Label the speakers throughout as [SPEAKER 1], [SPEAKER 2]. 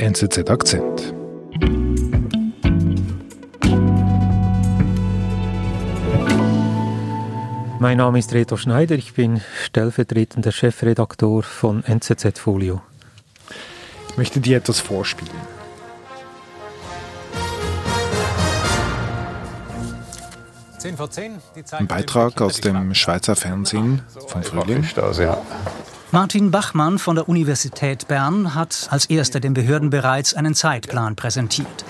[SPEAKER 1] NZZ Akzent.
[SPEAKER 2] Mein Name ist Reto Schneider, ich bin stellvertretender Chefredaktor von NZZ Folio.
[SPEAKER 1] Ich möchte dir etwas vorspielen. Ein Beitrag aus dem Schweizer Fernsehen vom Frühling.
[SPEAKER 3] Martin Bachmann von der Universität Bern hat als erster den Behörden bereits einen Zeitplan präsentiert.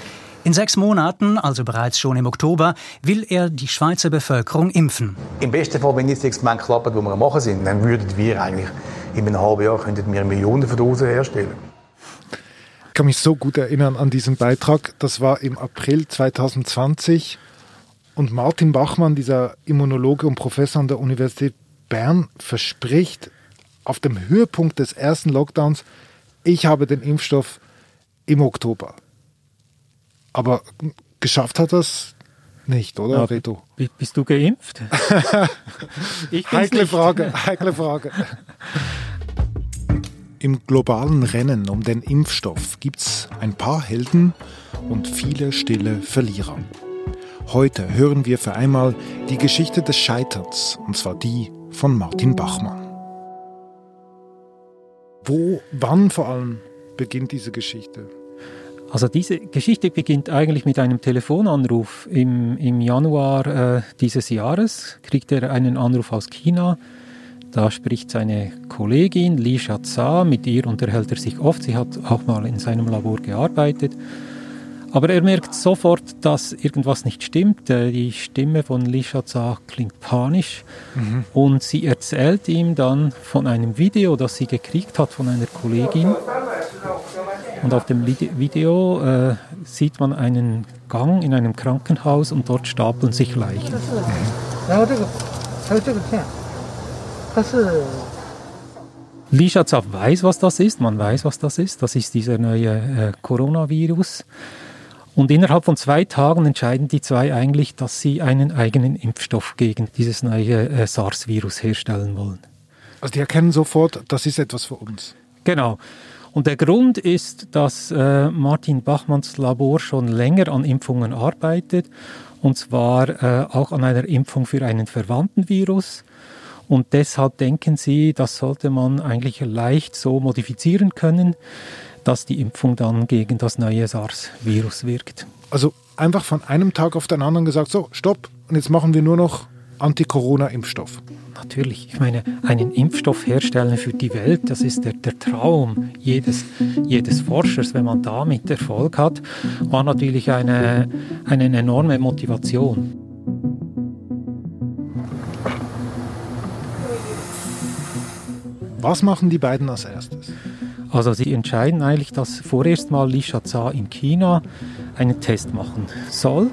[SPEAKER 3] In sechs Monaten, also bereits schon im Oktober, will er die Schweizer Bevölkerung impfen.
[SPEAKER 4] Im besten Fall, wenn jetzt das Experiment klappt, wo wir machen sind, dann würden wir eigentlich in einem halben Jahr könnten wir Millionen von Dosen herstellen.
[SPEAKER 1] Ich kann mich so gut erinnern an diesen Beitrag. Das war im April 2020. Und Martin Bachmann, dieser Immunologe und Professor an der Universität Bern, verspricht auf dem Höhepunkt des ersten Lockdowns, ich habe den Impfstoff im Oktober. Aber geschafft hat das nicht, oder,
[SPEAKER 2] Ja,
[SPEAKER 1] Reto?
[SPEAKER 2] bi- Bist du geimpft?
[SPEAKER 1] Heikle
[SPEAKER 2] nicht.
[SPEAKER 1] Frage, heikle Frage. Im globalen Rennen um den Impfstoff gibt es ein paar Helden und viele stille Verlierer. Heute hören wir für einmal die Geschichte des Scheiterns, und zwar die von Martin Bachmann. Wo, wann vor allem beginnt diese Geschichte?
[SPEAKER 2] Also diese Geschichte beginnt eigentlich mit einem Telefonanruf. Im, im Januar äh, dieses Jahres kriegt er einen Anruf aus China. Da spricht seine Kollegin Li Shaza, mit ihr unterhält er sich oft. Sie hat auch mal in seinem Labor gearbeitet. Aber er merkt sofort, dass irgendwas nicht stimmt. Äh, die Stimme von Lishaza klingt panisch mhm. und sie erzählt ihm dann von einem Video, das sie gekriegt hat von einer Kollegin. Und auf dem Video äh, sieht man einen Gang in einem Krankenhaus und dort stapeln sich Leichen. Lishaza weiß, was das ist. Man weiß, was das ist. Das ist dieser neue äh, Coronavirus. Und innerhalb von zwei Tagen entscheiden die zwei eigentlich, dass sie einen eigenen Impfstoff gegen dieses neue äh, SARS-Virus herstellen wollen.
[SPEAKER 1] Also die erkennen sofort, das ist etwas für uns.
[SPEAKER 2] Genau. Und der Grund ist, dass äh, Martin Bachmanns Labor schon länger an Impfungen arbeitet, und zwar äh, auch an einer Impfung für einen verwandten Virus. Und deshalb denken sie, das sollte man eigentlich leicht so modifizieren können, dass die Impfung dann gegen das neue SARS-Virus wirkt.
[SPEAKER 1] Also einfach von einem Tag auf den anderen gesagt, so, stopp, und jetzt machen wir nur noch Anti-Corona-Impfstoff.
[SPEAKER 2] Natürlich, ich meine, einen Impfstoff herstellen für die Welt, das ist der, der Traum jedes, jedes Forschers. Wenn man damit Erfolg hat, war natürlich eine, eine enorme Motivation.
[SPEAKER 1] Was machen die beiden als erstes?
[SPEAKER 2] Also sie entscheiden eigentlich, dass vorerst mal Li Shaza in China einen Test machen soll.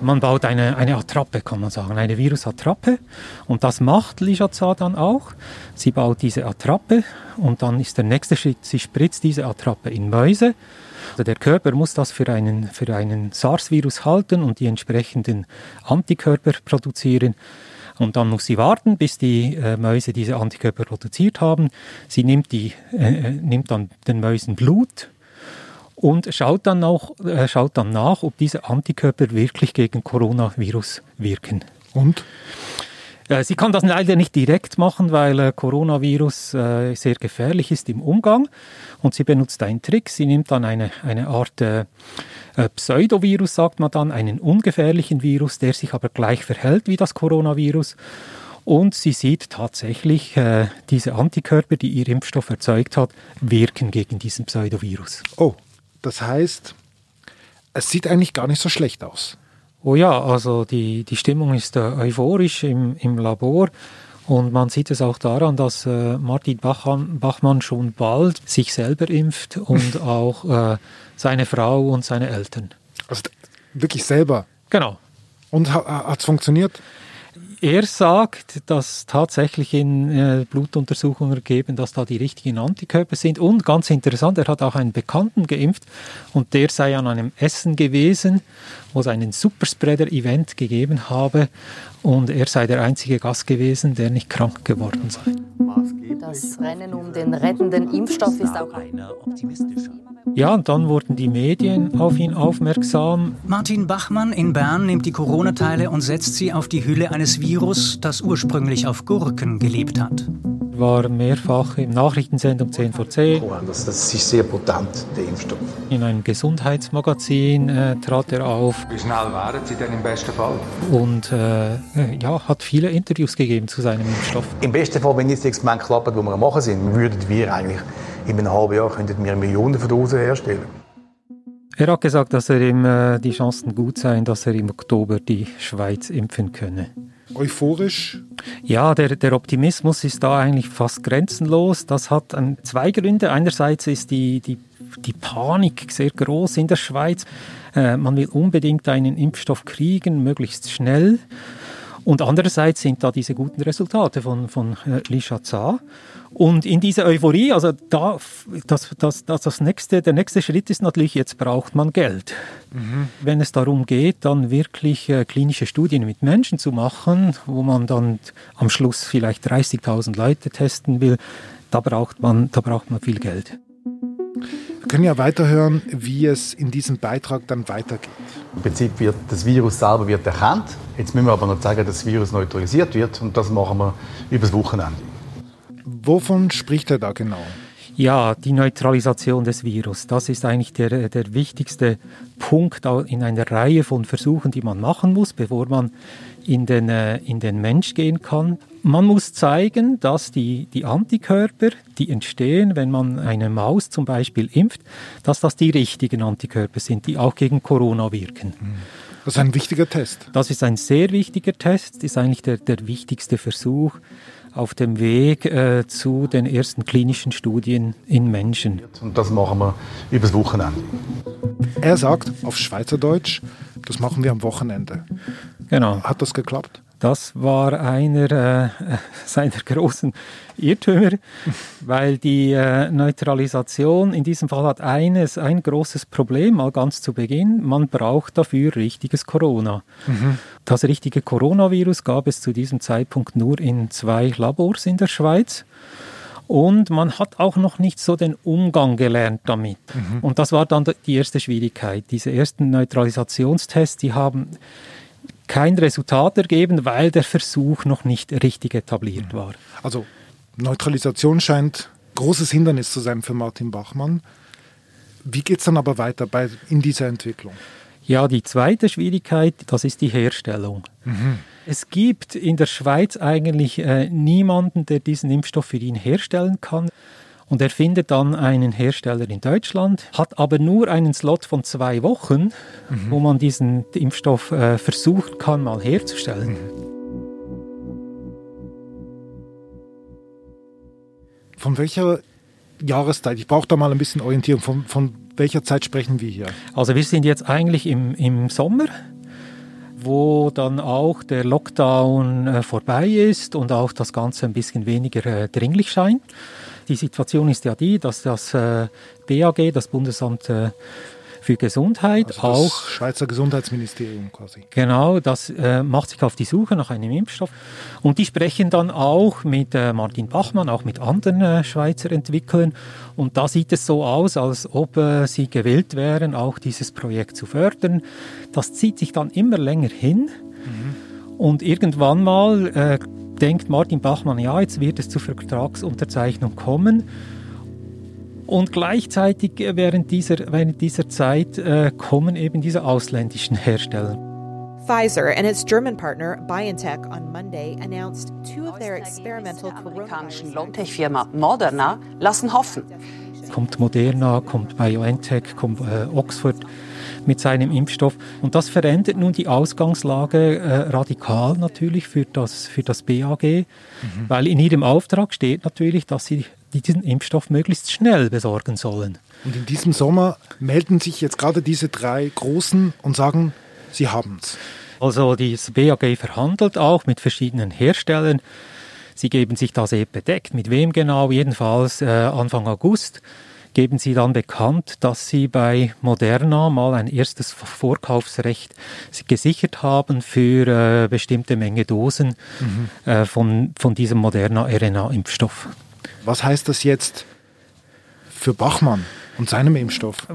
[SPEAKER 2] Man baut eine, eine Attrappe, kann man sagen, eine Virusattrappe. Und das macht Li Shaza dann auch. Sie baut diese Attrappe und dann ist der nächste Schritt, sie spritzt diese Attrappe in Mäuse. Also der Körper muss das für einen, für einen SARS-Virus halten und die entsprechenden Antikörper produzieren. Und dann muss sie warten, bis die äh, Mäuse diese Antikörper produziert haben. Sie nimmt, die, äh, äh, nimmt dann den Mäusen Blut und schaut dann, auch, äh, schaut dann nach, ob diese Antikörper wirklich gegen Coronavirus wirken.
[SPEAKER 1] Und?
[SPEAKER 2] Äh, Sie kann das leider nicht direkt machen, weil äh, Coronavirus äh, sehr gefährlich ist im Umgang. Und sie benutzt einen Trick. Sie nimmt dann eine, eine Art äh, Pseudovirus, sagt man dann, einen ungefährlichen Virus, der sich aber gleich verhält wie das Coronavirus. Und sie sieht tatsächlich, diese Antikörper, die ihr Impfstoff erzeugt hat, wirken gegen diesen Pseudovirus.
[SPEAKER 1] Oh, das heißt, es sieht eigentlich gar nicht so schlecht aus.
[SPEAKER 2] Oh ja, also die, die Stimmung ist äh, euphorisch im, im Labor und man sieht es auch daran, dass äh, Martin Bachmann, Bachmann schon bald sich selber impft und auch äh, seine Frau und seine Eltern.
[SPEAKER 1] Also wirklich selber.
[SPEAKER 2] Genau.
[SPEAKER 1] Und ha hat es funktioniert?
[SPEAKER 2] Er sagt, dass tatsächlich in äh, Blutuntersuchungen ergeben, dass da die richtigen Antikörper sind. Und ganz interessant, er hat auch einen Bekannten geimpft und der sei an einem Essen gewesen, wo es einen Superspreader-Event gegeben habe und er sei der einzige Gast gewesen, der nicht krank geworden sei.
[SPEAKER 5] Das Rennen um den rettenden Impfstoff ist auch einer optimistischer.
[SPEAKER 2] Ja, und dann wurden die Medien auf ihn aufmerksam.
[SPEAKER 3] Martin Bachmann in Bern nimmt die Corona-Teile und setzt sie auf die Hülle eines Virus, das ursprünglich auf Gurken gelebt hat.
[SPEAKER 2] War mehrfach im Nachrichtensendung 10 vor 10.
[SPEAKER 4] Das, ist sehr potent, der Impfstoff.
[SPEAKER 2] In einem Gesundheitsmagazin äh, trat er auf.
[SPEAKER 6] Wie schnell wären Sie denn im besten Fall?
[SPEAKER 2] Und äh, ja, hat viele Interviews gegeben zu seinem Impfstoff.
[SPEAKER 4] Im besten Fall, wenn jetzt das Experiment klappt, wo wir machen sind, würden wir eigentlich in einem halben Jahr könnten wir Millionen von Dosen herstellen.
[SPEAKER 2] Er hat gesagt, dass er ihm äh, die Chancen gut seien, dass er im Oktober die Schweiz impfen könne.
[SPEAKER 1] Euphorisch?
[SPEAKER 2] Ja, der, der Optimismus ist da eigentlich fast grenzenlos. Das hat ähm, zwei Gründe. Einerseits ist die, die, die Panik sehr groß in der Schweiz. Äh, man will unbedingt einen Impfstoff kriegen, möglichst schnell. Und andererseits sind da diese guten Resultate von, von äh, Lisha Und in dieser Euphorie, also da, das, das, das, das nächste, der nächste Schritt ist natürlich, jetzt braucht man Geld. Mhm. Wenn es darum geht, dann wirklich äh, klinische Studien mit Menschen zu machen, wo man dann am Schluss vielleicht 30.000 Leute testen will, da braucht man, da braucht man viel Geld.
[SPEAKER 1] Wir können ja weiterhören, wie es in diesem Beitrag dann weitergeht.
[SPEAKER 4] Im Prinzip wird das Virus selber wird erkannt. Jetzt müssen wir aber noch zeigen, dass das Virus neutralisiert wird und das machen wir übers Wochenende.
[SPEAKER 1] Wovon spricht er da genau?
[SPEAKER 2] Ja, die Neutralisation des Virus, das ist eigentlich der, der wichtigste Punkt in einer Reihe von Versuchen, die man machen muss, bevor man in den, äh, in den Mensch gehen kann. Man muss zeigen, dass die, die Antikörper, die entstehen, wenn man eine Maus zum Beispiel impft, dass das die richtigen Antikörper sind, die auch gegen Corona wirken.
[SPEAKER 1] Das ist ein wichtiger Test.
[SPEAKER 2] Das ist ein sehr wichtiger Test, ist eigentlich der, der wichtigste Versuch auf dem Weg äh, zu den ersten klinischen Studien in Menschen.
[SPEAKER 4] Und das machen wir übers Wochenende.
[SPEAKER 1] Er sagt auf Schweizerdeutsch, das machen wir am Wochenende.
[SPEAKER 2] Genau.
[SPEAKER 1] Hat das geklappt?
[SPEAKER 2] Das war einer äh, seiner großen Irrtümer, weil die äh, Neutralisation in diesem Fall hat eines, ein großes Problem, mal ganz zu Beginn. Man braucht dafür richtiges Corona. Mhm. Das richtige Coronavirus gab es zu diesem Zeitpunkt nur in zwei Labors in der Schweiz. Und man hat auch noch nicht so den Umgang gelernt damit. Mhm. Und das war dann die erste Schwierigkeit. Diese ersten Neutralisationstests, die haben kein Resultat ergeben, weil der Versuch noch nicht richtig etabliert war.
[SPEAKER 1] Also Neutralisation scheint großes Hindernis zu sein für Martin Bachmann. Wie geht es dann aber weiter bei, in dieser Entwicklung?
[SPEAKER 2] Ja, die zweite Schwierigkeit, das ist die Herstellung. Mhm. Es gibt in der Schweiz eigentlich äh, niemanden, der diesen Impfstoff für ihn herstellen kann. Und er findet dann einen Hersteller in Deutschland, hat aber nur einen Slot von zwei Wochen, mhm. wo man diesen Impfstoff äh, versuchen kann, mal herzustellen. Mhm.
[SPEAKER 1] Von welcher Jahreszeit? Ich brauche da mal ein bisschen Orientierung. Von, von welcher Zeit sprechen wir hier?
[SPEAKER 2] Also wir sind jetzt eigentlich im, im Sommer wo dann auch der Lockdown äh, vorbei ist und auch das Ganze ein bisschen weniger äh, dringlich scheint. Die Situation ist ja die, dass das äh, BAG, das Bundesamt äh, für Gesundheit, also auch
[SPEAKER 1] Schweizer Gesundheitsministerium quasi.
[SPEAKER 2] Genau, das äh, macht sich auf die Suche nach einem Impfstoff und die sprechen dann auch mit äh, Martin Bachmann, auch mit anderen äh, Schweizer Entwicklern und da sieht es so aus, als ob äh, sie gewillt wären, auch dieses Projekt zu fördern. Das zieht sich dann immer länger hin mhm. und irgendwann mal denkt Martin Bachmann, ja, jetzt wird es zur Vertragsunterzeichnung kommen. Und gleichzeitig während dieser, während dieser Zeit äh, kommen eben diese ausländischen Hersteller.
[SPEAKER 7] Pfizer and its German partner BioNTech on Monday announced two of their experimental
[SPEAKER 5] amerikanischen Low-Tech-Firma Moderna lassen hoffen.
[SPEAKER 2] Kommt Moderna, kommt BioNTech, kommt äh, Oxford mit seinem Impfstoff. Und das verändert nun die Ausgangslage äh, radikal natürlich für das, für das BAG, mhm. weil in ihrem Auftrag steht natürlich, dass sie diesen Impfstoff möglichst schnell besorgen sollen.
[SPEAKER 1] Und in diesem Sommer melden sich jetzt gerade diese drei Großen und sagen, sie haben es.
[SPEAKER 2] Also das BAG verhandelt auch mit verschiedenen Herstellern. Sie geben sich da sehr bedeckt. Mit wem genau? Jedenfalls äh, Anfang August geben sie dann bekannt, dass sie bei Moderna mal ein erstes Vorkaufsrecht gesichert haben für äh, bestimmte Menge Dosen mhm. äh, von, von diesem Moderna RNA-Impfstoff.
[SPEAKER 1] Was heißt das jetzt für Bachmann und seinem Impfstoff?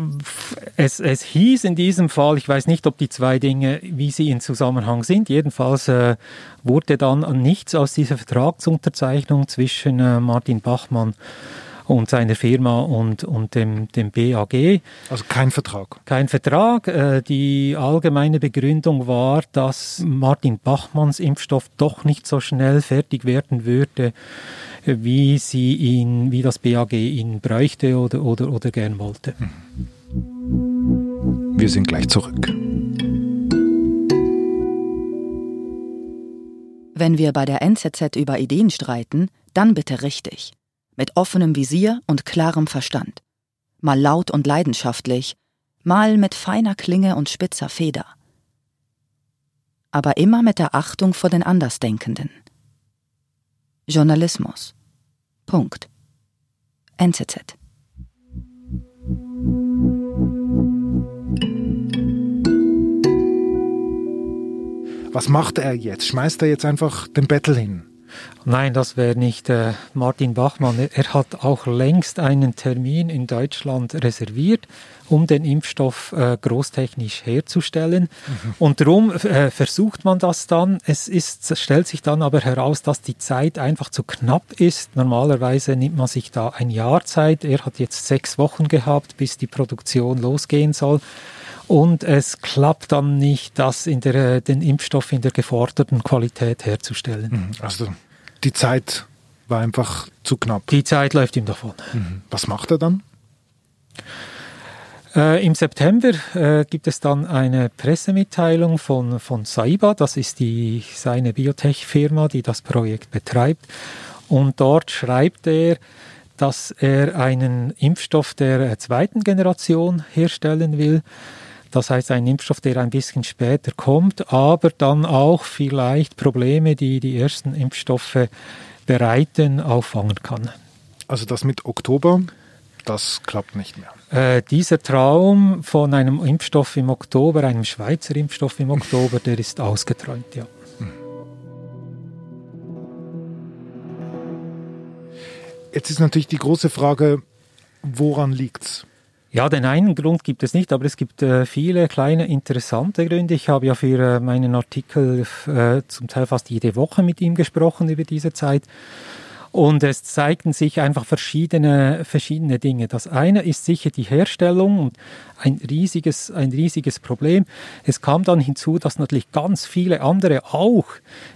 [SPEAKER 2] Es, es hieß in diesem Fall, ich weiß nicht, ob die zwei Dinge, wie sie in Zusammenhang sind, jedenfalls äh, wurde dann nichts aus dieser Vertragsunterzeichnung zwischen äh, Martin Bachmann und seiner Firma und, und dem, dem BAG.
[SPEAKER 1] Also kein Vertrag.
[SPEAKER 2] Kein Vertrag. Äh, die allgemeine Begründung war, dass Martin Bachmanns Impfstoff doch nicht so schnell fertig werden würde, wie sie ihn, wie das BAG ihn bräuchte oder, oder, oder gern wollte.
[SPEAKER 1] Wir sind gleich zurück.
[SPEAKER 8] Wenn wir bei der NZZ über Ideen streiten, dann bitte richtig mit offenem Visier und klarem Verstand. Mal laut und leidenschaftlich, mal mit feiner Klinge und spitzer Feder. Aber immer mit der Achtung vor den Andersdenkenden. Journalismus. Punkt. NZZ.
[SPEAKER 1] Was macht er jetzt? Schmeißt er jetzt einfach den Bettel hin?
[SPEAKER 2] Nein, das wäre nicht äh, Martin Bachmann. Er hat auch längst einen Termin in Deutschland reserviert, um den Impfstoff äh, großtechnisch herzustellen. Mhm. Und darum äh, versucht man das dann. Es ist, stellt sich dann aber heraus, dass die Zeit einfach zu knapp ist. Normalerweise nimmt man sich da ein Jahr Zeit. Er hat jetzt sechs Wochen gehabt, bis die Produktion losgehen soll und es klappt dann nicht, das in der, den Impfstoff in der geforderten Qualität herzustellen.
[SPEAKER 1] Mhm. Also die Zeit war einfach zu knapp.
[SPEAKER 2] Die Zeit läuft ihm davon.
[SPEAKER 1] Mhm. Was macht er dann?
[SPEAKER 2] Äh, Im September äh, gibt es dann eine Pressemitteilung von, von Saiba, das ist die, seine Biotech-Firma, die das Projekt betreibt. Und dort schreibt er, dass er einen Impfstoff der zweiten Generation herstellen will. Das heißt, ein Impfstoff, der ein bisschen später kommt, aber dann auch vielleicht Probleme, die die ersten Impfstoffe bereiten, auffangen kann.
[SPEAKER 1] Also das mit Oktober, das klappt nicht mehr.
[SPEAKER 2] Äh, dieser Traum von einem Impfstoff im Oktober, einem Schweizer Impfstoff im Oktober, der ist ausgeträumt, ja.
[SPEAKER 1] Jetzt ist natürlich die große Frage, woran liegt's?
[SPEAKER 2] Ja, den einen Grund gibt es nicht, aber es gibt äh, viele kleine interessante Gründe. Ich habe ja für äh, meinen Artikel äh, zum Teil fast jede Woche mit ihm gesprochen über diese Zeit. Und es zeigten sich einfach verschiedene, verschiedene Dinge. Das eine ist sicher die Herstellung und ein riesiges, ein riesiges Problem. Es kam dann hinzu, dass natürlich ganz viele andere auch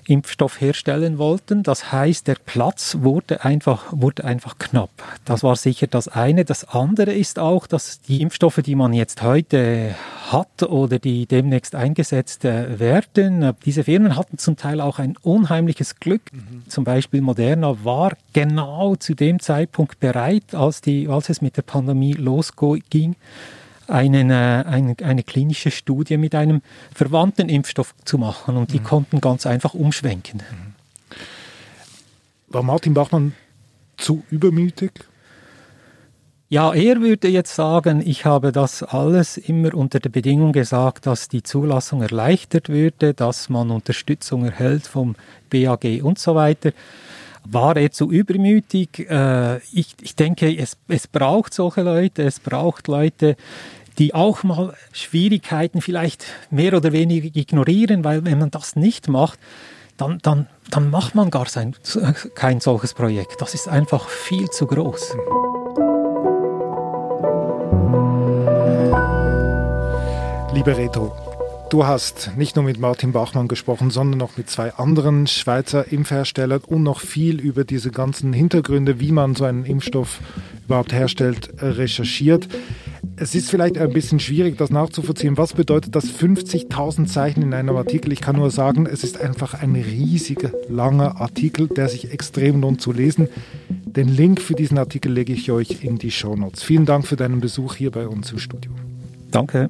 [SPEAKER 2] Impfstoff herstellen wollten. Das heißt, der Platz wurde einfach, wurde einfach knapp. Das war sicher das eine. Das andere ist auch, dass die Impfstoffe, die man jetzt heute hat oder die demnächst eingesetzt äh, werden, diese Firmen hatten zum Teil auch ein unheimliches Glück. Mhm. Zum Beispiel Moderna war genau zu dem Zeitpunkt bereit, als, die, als es mit der Pandemie losging, einen, äh, eine, eine klinische Studie mit einem verwandten Impfstoff zu machen und die mhm. konnten ganz einfach umschwenken. Mhm.
[SPEAKER 1] War Martin Bachmann zu übermütig?
[SPEAKER 2] Ja, er würde jetzt sagen, ich habe das alles immer unter der Bedingung gesagt, dass die Zulassung erleichtert würde, dass man Unterstützung erhält vom BAG und so weiter. War er zu übermütig? Äh, ich, ich denke, es, es braucht solche Leute, es braucht Leute, die auch mal Schwierigkeiten vielleicht mehr oder weniger ignorieren, weil wenn man das nicht macht, dann, dann, dann macht man gar sein, kein solches Projekt. Das ist einfach viel zu groß.
[SPEAKER 1] Liebe Reto, Du hast nicht nur mit Martin Bachmann gesprochen, sondern auch mit zwei anderen Schweizer Impfherstellern und noch viel über diese ganzen Hintergründe, wie man so einen Impfstoff überhaupt herstellt, recherchiert. Es ist vielleicht ein bisschen schwierig, das nachzuvollziehen. Was bedeutet das 50.000 Zeichen in einem Artikel? Ich kann nur sagen, es ist einfach ein riesiger, langer Artikel, der sich extrem lohnt zu lesen. Den Link für diesen Artikel lege ich euch in die Show Notes. Vielen Dank für deinen Besuch hier bei uns im Studio.
[SPEAKER 2] Danke.